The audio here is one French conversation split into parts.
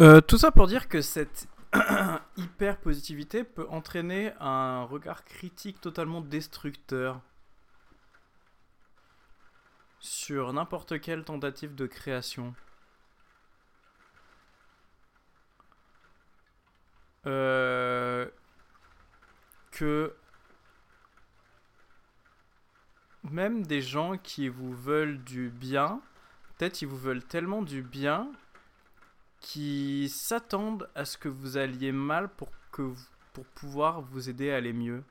Euh, tout ça pour dire que cette hyper positivité peut entraîner un regard critique totalement destructeur sur n'importe quelle tentative de création. Euh, que même des gens qui vous veulent du bien, peut-être ils vous veulent tellement du bien qui s'attendent à ce que vous alliez mal pour, que pour pouvoir vous aider à aller mieux.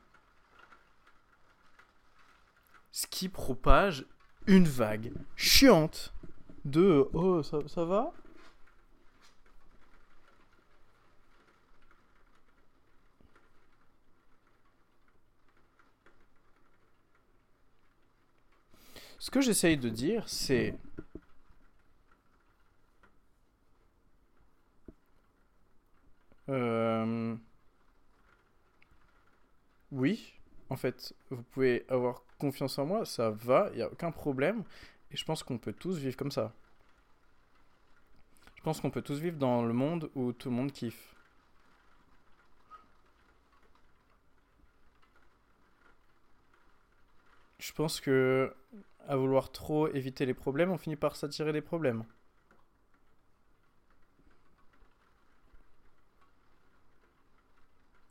Ce qui propage une vague chiante de Oh, ça, ça va? Ce que j'essaye de dire, c'est. Euh, oui, en fait, vous pouvez avoir confiance en moi, ça va, il n'y a aucun problème. Et je pense qu'on peut tous vivre comme ça. Je pense qu'on peut tous vivre dans le monde où tout le monde kiffe. Je pense que à vouloir trop éviter les problèmes, on finit par s'attirer des problèmes.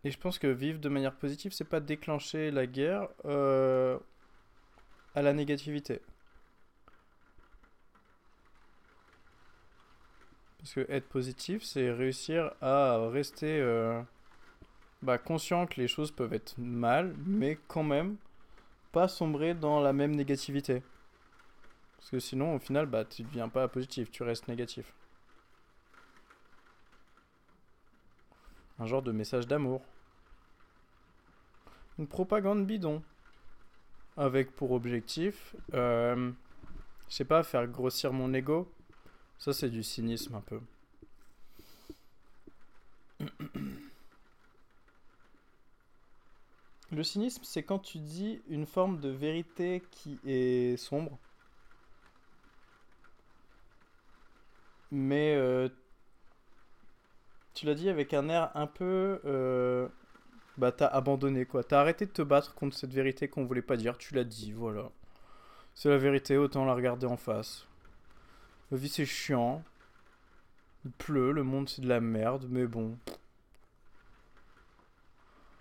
Et je pense que vivre de manière positive, c'est pas déclencher la guerre euh, à la négativité. Parce que être positif, c'est réussir à rester euh, bah, conscient que les choses peuvent être mal, mais quand même pas sombrer dans la même négativité. Parce que sinon, au final, bah, tu deviens pas positif, tu restes négatif. Un genre de message d'amour. Propagande bidon. Avec pour objectif, euh, je sais pas, faire grossir mon ego. Ça, c'est du cynisme un peu. Le cynisme, c'est quand tu dis une forme de vérité qui est sombre. Mais euh, tu l'as dit avec un air un peu... Euh, bah t'as abandonné quoi. T'as arrêté de te battre contre cette vérité qu'on voulait pas dire. Tu l'as dit, voilà. C'est la vérité, autant la regarder en face. La vie c'est chiant. Il pleut, le monde c'est de la merde, mais bon.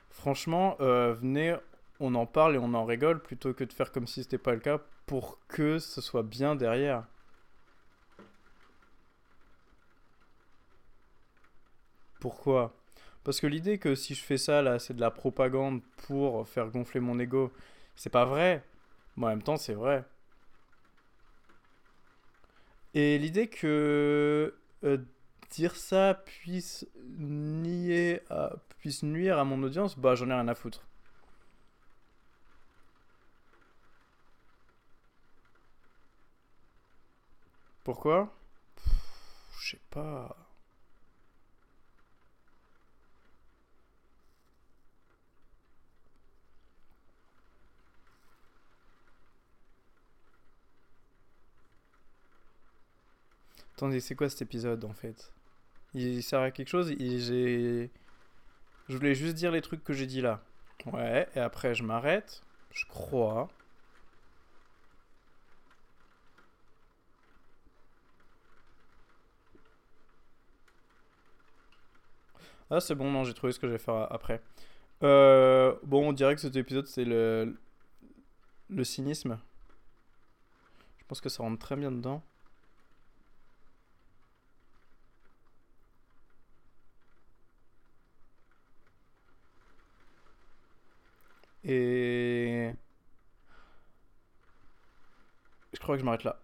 Franchement, euh, venez, on en parle et on en rigole plutôt que de faire comme si c'était pas le cas pour que ce soit bien derrière. Pourquoi? Parce que l'idée que si je fais ça là, c'est de la propagande pour faire gonfler mon ego, c'est pas vrai. Mais en même temps, c'est vrai. Et l'idée que euh, dire ça puisse nier puisse nuire à mon audience, bah j'en ai rien à foutre. Pourquoi? Je sais pas. Attendez, c'est quoi cet épisode en fait? Il sert à quelque chose. j'ai... Je voulais juste dire les trucs que j'ai dit là. Ouais, et après je m'arrête. Je crois. Ah, c'est bon, non, j'ai trouvé ce que je vais faire après. Euh, bon, on dirait que cet épisode, c'est le... le cynisme. Je pense que ça rentre très bien dedans. Et je crois que je m'arrête là.